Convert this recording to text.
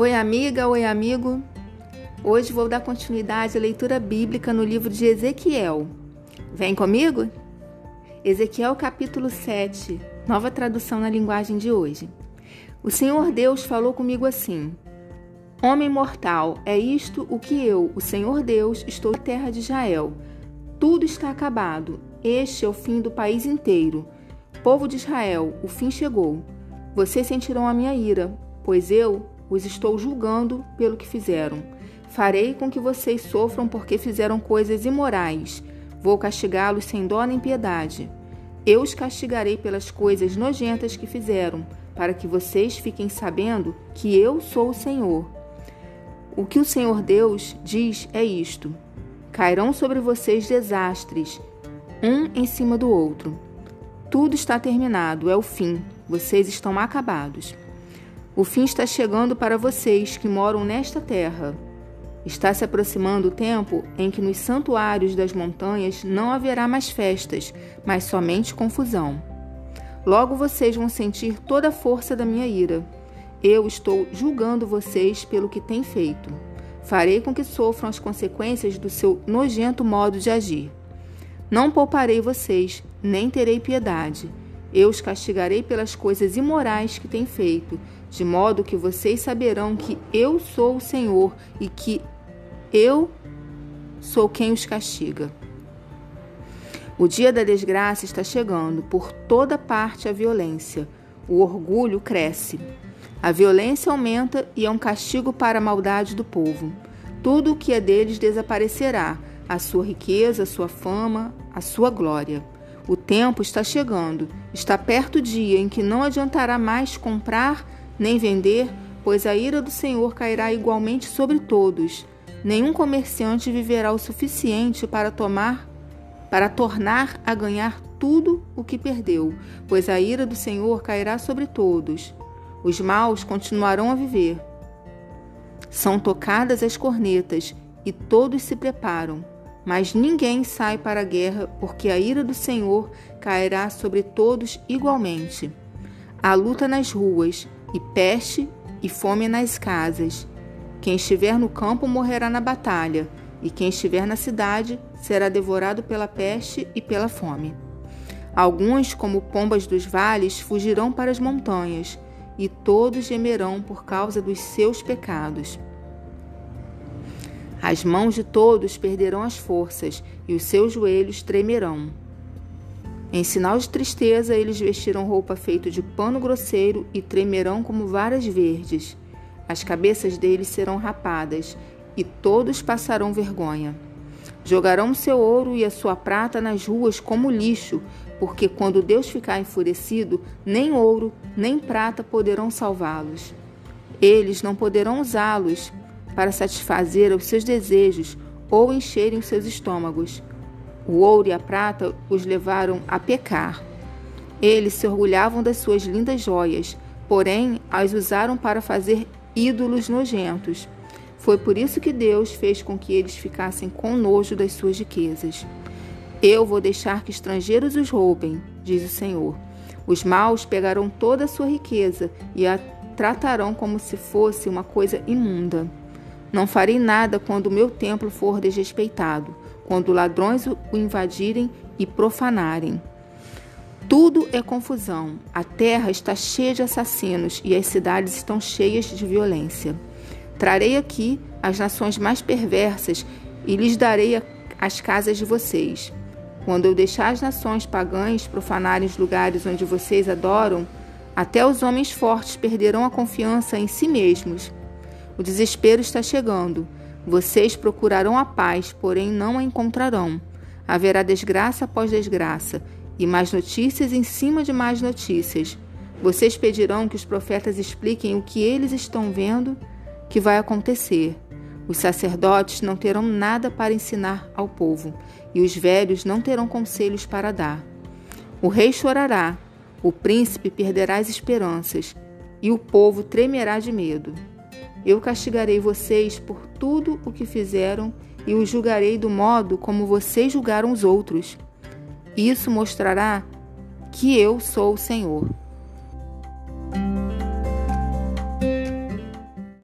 Oi, amiga, oi, amigo. Hoje vou dar continuidade à leitura bíblica no livro de Ezequiel. Vem comigo? Ezequiel capítulo 7, nova tradução na linguagem de hoje. O Senhor Deus falou comigo assim: Homem mortal, é isto o que eu, o Senhor Deus, estou na terra de Israel. Tudo está acabado. Este é o fim do país inteiro. Povo de Israel, o fim chegou. Vocês sentirão a minha ira, pois eu os estou julgando pelo que fizeram. Farei com que vocês sofram porque fizeram coisas imorais. Vou castigá-los sem dó nem piedade. Eu os castigarei pelas coisas nojentas que fizeram, para que vocês fiquem sabendo que eu sou o Senhor. O que o Senhor Deus diz é isto: cairão sobre vocês desastres, um em cima do outro. Tudo está terminado, é o fim. Vocês estão acabados. O fim está chegando para vocês que moram nesta terra. Está se aproximando o tempo em que nos santuários das montanhas não haverá mais festas, mas somente confusão. Logo vocês vão sentir toda a força da minha ira. Eu estou julgando vocês pelo que têm feito. Farei com que sofram as consequências do seu nojento modo de agir. Não pouparei vocês, nem terei piedade. Eu os castigarei pelas coisas imorais que têm feito, de modo que vocês saberão que eu sou o Senhor e que eu sou quem os castiga. O dia da desgraça está chegando, por toda parte a violência. O orgulho cresce. A violência aumenta e é um castigo para a maldade do povo. Tudo o que é deles desaparecerá: a sua riqueza, a sua fama, a sua glória. O tempo está chegando, está perto o dia em que não adiantará mais comprar nem vender, pois a ira do Senhor cairá igualmente sobre todos. Nenhum comerciante viverá o suficiente para tomar para tornar a ganhar tudo o que perdeu, pois a ira do Senhor cairá sobre todos. Os maus continuarão a viver. São tocadas as cornetas e todos se preparam. Mas ninguém sai para a guerra, porque a ira do Senhor cairá sobre todos igualmente. Há luta nas ruas, e peste e fome nas casas. Quem estiver no campo morrerá na batalha, e quem estiver na cidade será devorado pela peste e pela fome. Alguns, como pombas dos vales, fugirão para as montanhas, e todos gemerão por causa dos seus pecados. As mãos de todos perderão as forças e os seus joelhos tremerão. Em sinal de tristeza, eles vestirão roupa feita de pano grosseiro e tremerão como varas verdes. As cabeças deles serão rapadas e todos passarão vergonha. Jogarão seu ouro e a sua prata nas ruas como lixo, porque quando Deus ficar enfurecido, nem ouro nem prata poderão salvá-los. Eles não poderão usá-los para satisfazer os seus desejos ou encherem os seus estômagos. O ouro e a prata os levaram a pecar. Eles se orgulhavam das suas lindas joias, porém as usaram para fazer ídolos nojentos. Foi por isso que Deus fez com que eles ficassem com nojo das suas riquezas. Eu vou deixar que estrangeiros os roubem, diz o Senhor. Os maus pegarão toda a sua riqueza e a tratarão como se fosse uma coisa imunda. Não farei nada quando o meu templo for desrespeitado, quando ladrões o invadirem e profanarem. Tudo é confusão. A terra está cheia de assassinos e as cidades estão cheias de violência. Trarei aqui as nações mais perversas e lhes darei as casas de vocês. Quando eu deixar as nações pagãs profanarem os lugares onde vocês adoram, até os homens fortes perderão a confiança em si mesmos o desespero está chegando. Vocês procurarão a paz, porém não a encontrarão. Haverá desgraça após desgraça, e mais notícias em cima de mais notícias. Vocês pedirão que os profetas expliquem o que eles estão vendo que vai acontecer. Os sacerdotes não terão nada para ensinar ao povo, e os velhos não terão conselhos para dar. O rei chorará, o príncipe perderá as esperanças, e o povo tremerá de medo. Eu castigarei vocês por tudo o que fizeram e os julgarei do modo como vocês julgaram os outros. Isso mostrará que eu sou o Senhor.